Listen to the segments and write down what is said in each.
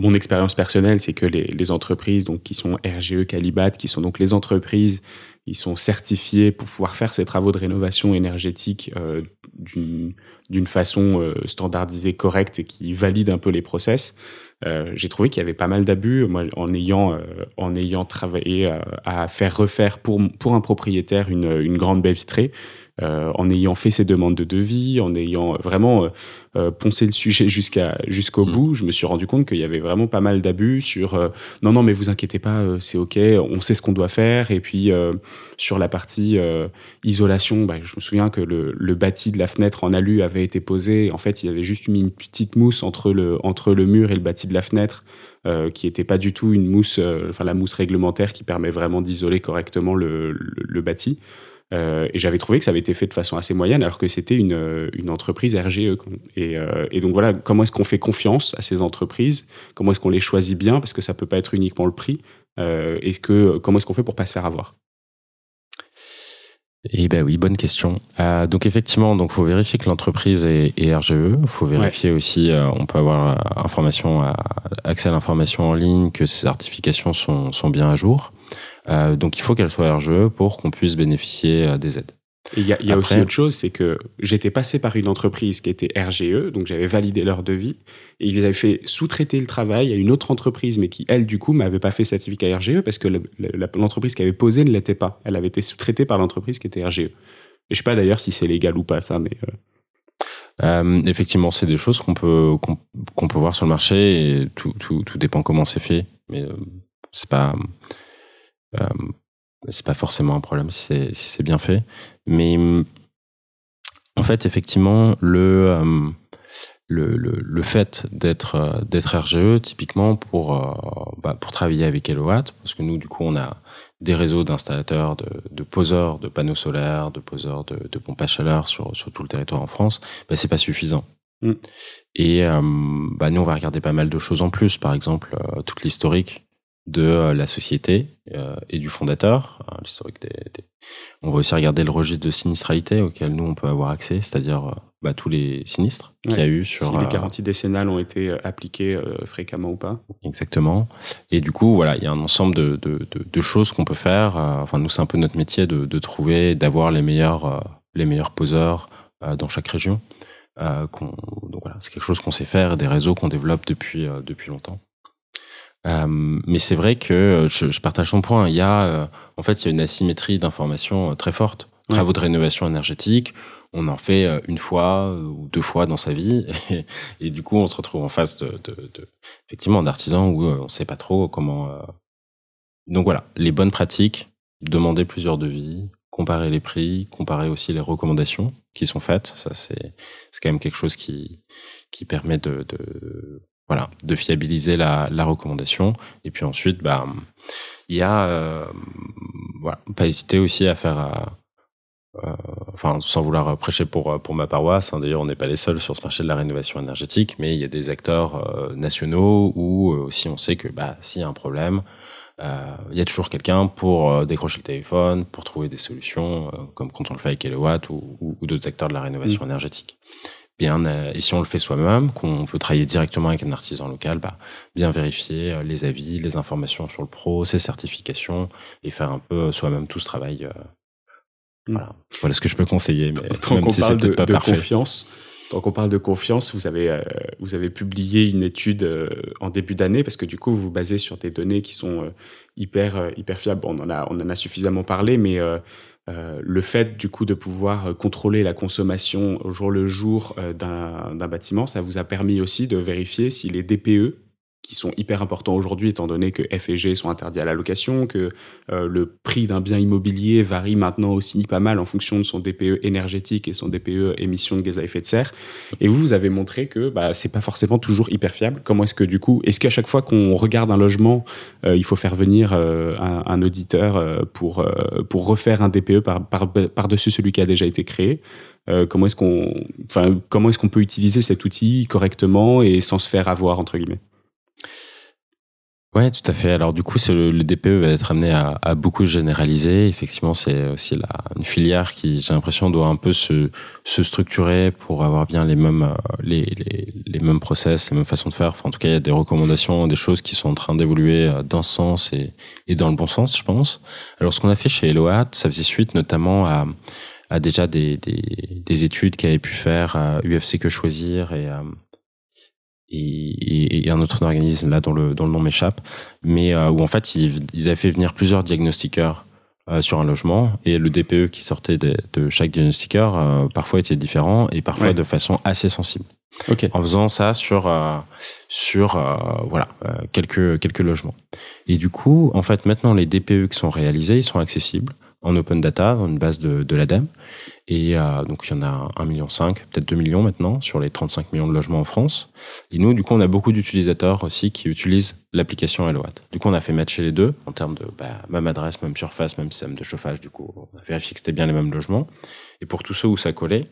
mon expérience personnelle, c'est que les, entreprises donc qui sont RGE Calibat, qui sont donc les entreprises, ils sont certifiés pour pouvoir faire ces travaux de rénovation énergétique euh, d'une façon euh, standardisée, correcte et qui valide un peu les process. Euh, j'ai trouvé qu'il y avait pas mal d'abus. Moi, en ayant en ayant travaillé à, à faire refaire pour pour un propriétaire une, une grande baie vitrée, euh, en ayant fait ces demandes de devis, en ayant vraiment euh, euh, poncé le sujet jusqu'à jusqu'au mm. bout, je me suis rendu compte qu'il y avait vraiment pas mal d'abus sur non non mais vous inquiétez pas, c'est ok, on sait ce qu'on doit faire et puis sur la partie isolation, bah, je me souviens que le, le bâti de la fenêtre en alu avait été posé, en fait il y avait juste mis une petite mousse entre le entre le mur et le bâti de la fenêtre. Euh, qui était pas du tout une mousse, enfin la mousse réglementaire qui permet vraiment d'isoler correctement le, le, le bâti. Euh, et j'avais trouvé que ça avait été fait de façon assez moyenne, alors que c'était une, une entreprise RGE. Et, euh, et donc voilà, comment est-ce qu'on fait confiance à ces entreprises? Comment est-ce qu'on les choisit bien? Parce que ça peut pas être uniquement le prix. Euh, et que comment est-ce qu'on fait pour pas se faire avoir? Eh ben oui, bonne question. Euh, donc effectivement, donc faut vérifier que l'entreprise est, est, RGE. Faut vérifier aussi, euh, on peut avoir euh, information, accès à l'information en ligne, que ces certifications sont, sont bien à jour. Euh, donc il faut qu'elle soit RGE pour qu'on puisse bénéficier euh, des aides. Il y a, y a aussi autre chose, c'est que j'étais passé par une entreprise qui était RGE, donc j'avais validé leur devis, et ils avaient fait sous-traiter le travail à une autre entreprise, mais qui, elle, du coup, m'avait pas fait certificat RGE parce que l'entreprise qui avait posé ne l'était pas. Elle avait été sous-traitée par l'entreprise qui était RGE. Et je sais pas d'ailleurs si c'est légal ou pas, ça, mais... Euh... Euh, effectivement, c'est des choses qu'on peut qu'on peut voir sur le marché et tout, tout, tout dépend comment c'est fait, mais euh, c'est pas c'est pas forcément un problème si c'est si bien fait. Mais en fait, effectivement, le euh, le, le, le, fait d'être euh, d'être RGE typiquement pour euh, bah, pour travailler avec Elowatt parce que nous du coup on a des réseaux d'installateurs de, de, poseurs de panneaux solaires de poseurs de, de pompes à chaleur sur sur tout le territoire en France bah, c'est pas suffisant mm. et euh, bah, nous on va regarder pas mal de choses en plus par exemple toute l'historique de euh, la société euh, et du fondateur, hein, l'historique des, On va aussi regarder le registre de sinistralité auquel nous on peut avoir accès, c'est-à-dire euh, bah, tous les sinistres qu'il y a eu sur. Si les garanties décennales ont été appliquées fréquemment ou pas? Exactement. Et du coup, voilà, il y a un ensemble de, de, de, de choses qu'on peut faire. enfin, nous c'est un peu notre métier de, de trouver, d'avoir les meilleurs les meilleurs poseurs dans chaque région. donc voilà, c'est quelque chose qu'on sait faire, des réseaux qu'on développe depuis depuis longtemps. Euh, mais c'est vrai que euh, je, je, partage ton point. Il y a, euh, en fait, il y a une asymétrie d'information très forte. Travaux de rénovation énergétique, on en fait une fois ou deux fois dans sa vie, et, et du coup, on se retrouve en face de, de, de effectivement, d'artisans où on sait pas trop comment. Donc voilà, les bonnes pratiques, demander plusieurs devis, comparer les prix, comparer aussi les recommandations qui sont faites. Ça, c'est c'est quand même quelque chose qui qui permet de, de voilà, de fiabiliser la, la, recommandation. Et puis ensuite, bah, il y a, euh, voilà, pas hésiter aussi à faire, euh, euh, enfin, sans vouloir prêcher pour pour ma paroisse. Hein, D'ailleurs, on n'est pas les seuls sur ce marché de la rénovation énergétique, mais il y a des acteurs euh, nationaux où aussi on sait que, bah, s'il y a un problème, il y a toujours quelqu'un pour décrocher le téléphone, pour trouver des solutions, comme quand on le fait avec Elowatt ou, ou, ou d'autres acteurs de la rénovation mmh. énergétique bien euh, et si on le fait soi-même, qu'on peut travailler directement avec un artisan local, bah, bien vérifier euh, les avis, les informations sur le pro, ses certifications et faire un peu euh, soi-même tout ce travail. Mm. Voilà. voilà ce que je peux conseiller, mais tant qu'on parle de, pas de confiance. Tant qu'on parle de confiance, vous avez vous avez publié une étude en début d'année parce que du coup vous vous basez sur des données qui sont hyper hyper fiables. Bon, on en a on en a suffisamment parlé, mais euh, le fait du coup de pouvoir euh, contrôler la consommation au jour le jour euh, d'un bâtiment, ça vous a permis aussi de vérifier si les DPE qui sont hyper importants aujourd'hui, étant donné que F et G sont interdits à la location, que euh, le prix d'un bien immobilier varie maintenant aussi pas mal en fonction de son DPE énergétique et son DPE émission de gaz à effet de serre. Et vous, vous avez montré que bah, c'est pas forcément toujours hyper fiable. Comment est-ce que du coup, est-ce qu'à chaque fois qu'on regarde un logement, euh, il faut faire venir euh, un, auditeur pour pour refaire un DPE par par dessus celui qui a déjà été créé? comment est-ce qu'on, enfin, comment est-ce qu'on peut utiliser cet outil correctement et sans se faire avoir entre guillemets? Ouais, tout à fait. Alors du coup, c'est le, le, DPE va être amené à, à beaucoup généraliser. Effectivement, c'est aussi la, une filière qui, j'ai l'impression, doit un peu se, se structurer pour avoir bien les mêmes euh, les, les, les, mêmes process, les mêmes façons de faire. Enfin, en tout cas, il y a des recommandations, des choses qui sont en train d'évoluer euh, dans ce sens et, et dans le bon sens, je pense. Alors, ce qu'on a fait chez Eloat, ça faisait suite notamment à, à déjà des, des, des études qu'avait pu faire à UFC Que Choisir et à et, et, un autre organisme là dont le, dont le nom m'échappe, mais euh, où en fait ils, ils, avaient fait venir plusieurs diagnostiqueurs euh, sur un logement et le DPE qui sortait de, de chaque diagnostiqueur euh, parfois était différent et parfois ouais. de façon assez sensible. Okay. En faisant ça sur euh, sur voilà quelques quelques logements. Et du coup, en fait, maintenant les DPE qui sont réalisés, ils sont accessibles en open data, dans une base de, de l'ADEME. Et euh, donc, il y en a 1,5 million, peut-être 2 millions maintenant, sur les 35 millions de logements en France. Et nous, du coup, on a beaucoup d'utilisateurs aussi qui utilisent l'application Helloat. Du coup, on a fait matcher les deux en termes de bah, même adresse, même surface, même système de chauffage. Du coup, on a vérifié que c'était bien les mêmes logements. Et pour tous ceux où ça collait,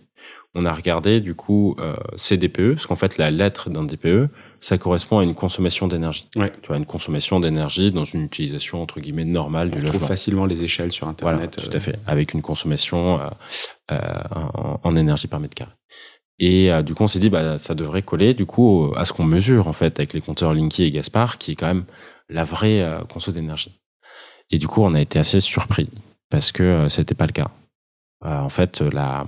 on a regardé du coup euh, ces DPE, parce qu'en fait la lettre d'un DPE, ça correspond à une consommation d'énergie. Ouais. Tu vois, une consommation d'énergie dans une utilisation entre guillemets normale on du logement. trouve facilement les échelles sur Internet. Voilà, tout à fait, avec une consommation euh, euh, en, en, énergie par mètre carré. Et euh, du coup, on s'est dit, bah, ça devrait coller du coup à ce qu'on mesure en fait avec les compteurs Linky et Gaspard, qui est quand même la vraie euh, conso d'énergie. Et du coup, on a été assez surpris parce que euh, c'était pas le cas. Euh, en fait, la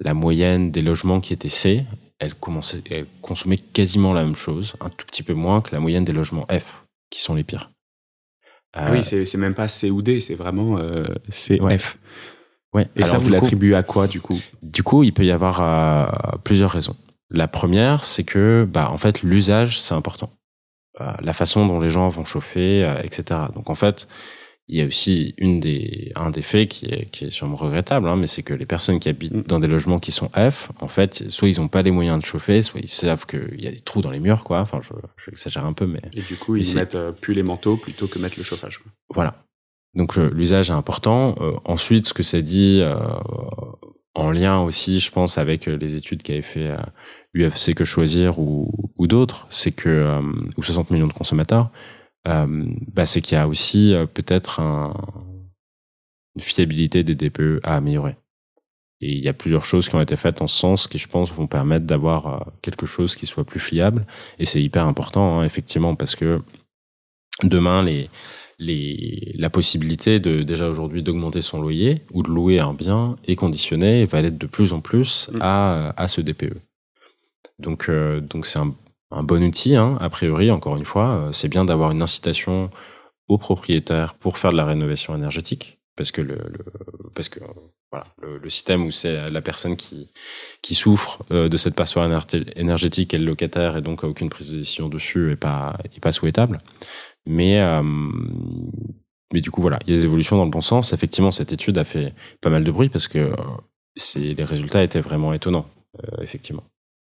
la moyenne des logements qui étaient C, elle, commençait, elle consommait quasiment la même chose, un tout petit peu moins que la moyenne des logements F, qui sont les pires. Euh, oui, c'est même pas C ou D, c'est vraiment euh, C, ouais. F. Ouais. Et Alors, ça, vous l'attribuez à quoi, du coup? Du coup, il peut y avoir euh, plusieurs raisons. La première, c'est que, bah, en fait, l'usage, c'est important. Euh, la façon dont les gens vont chauffer, euh, etc. Donc, en fait, il y a aussi une des, un des faits qui est, qui est sûrement regrettable, hein, mais c'est que les personnes qui habitent dans des logements qui sont F, en fait, soit ils n'ont pas les moyens de chauffer, soit ils savent qu'il y a des trous dans les murs, quoi. Enfin, je, j'exagère un peu, mais. Et du coup, ils mettent euh, plus les manteaux plutôt que mettre le chauffage. Quoi. Voilà. Donc l'usage est important. Euh, ensuite, ce que ça dit, euh, en lien aussi, je pense, avec les études qu'avait fait euh, UFC que choisir ou, ou d'autres, c'est que euh, ou 60 millions de consommateurs, euh, bah, c'est qu'il y a aussi euh, peut-être un, une fiabilité des DPE à améliorer. Et il y a plusieurs choses qui ont été faites en ce sens qui, je pense, vont permettre d'avoir euh, quelque chose qui soit plus fiable. Et c'est hyper important, hein, effectivement, parce que demain, les, les, la possibilité de déjà aujourd'hui d'augmenter son loyer ou de louer un bien est conditionnée et va l'être de plus en plus à, à ce DPE. Donc, euh, donc c'est un un bon outil, hein, a priori, encore une fois. C'est bien d'avoir une incitation aux propriétaires pour faire de la rénovation énergétique, parce que le, le parce que voilà, le, le système où c'est la personne qui qui souffre euh, de cette passoire énergétique est le locataire et donc aucune prise de décision dessus est pas est pas souhaitable. Mais euh, mais du coup voilà, il y a des évolutions dans le bon sens. Effectivement, cette étude a fait pas mal de bruit parce que euh, les résultats étaient vraiment étonnants, effectivement.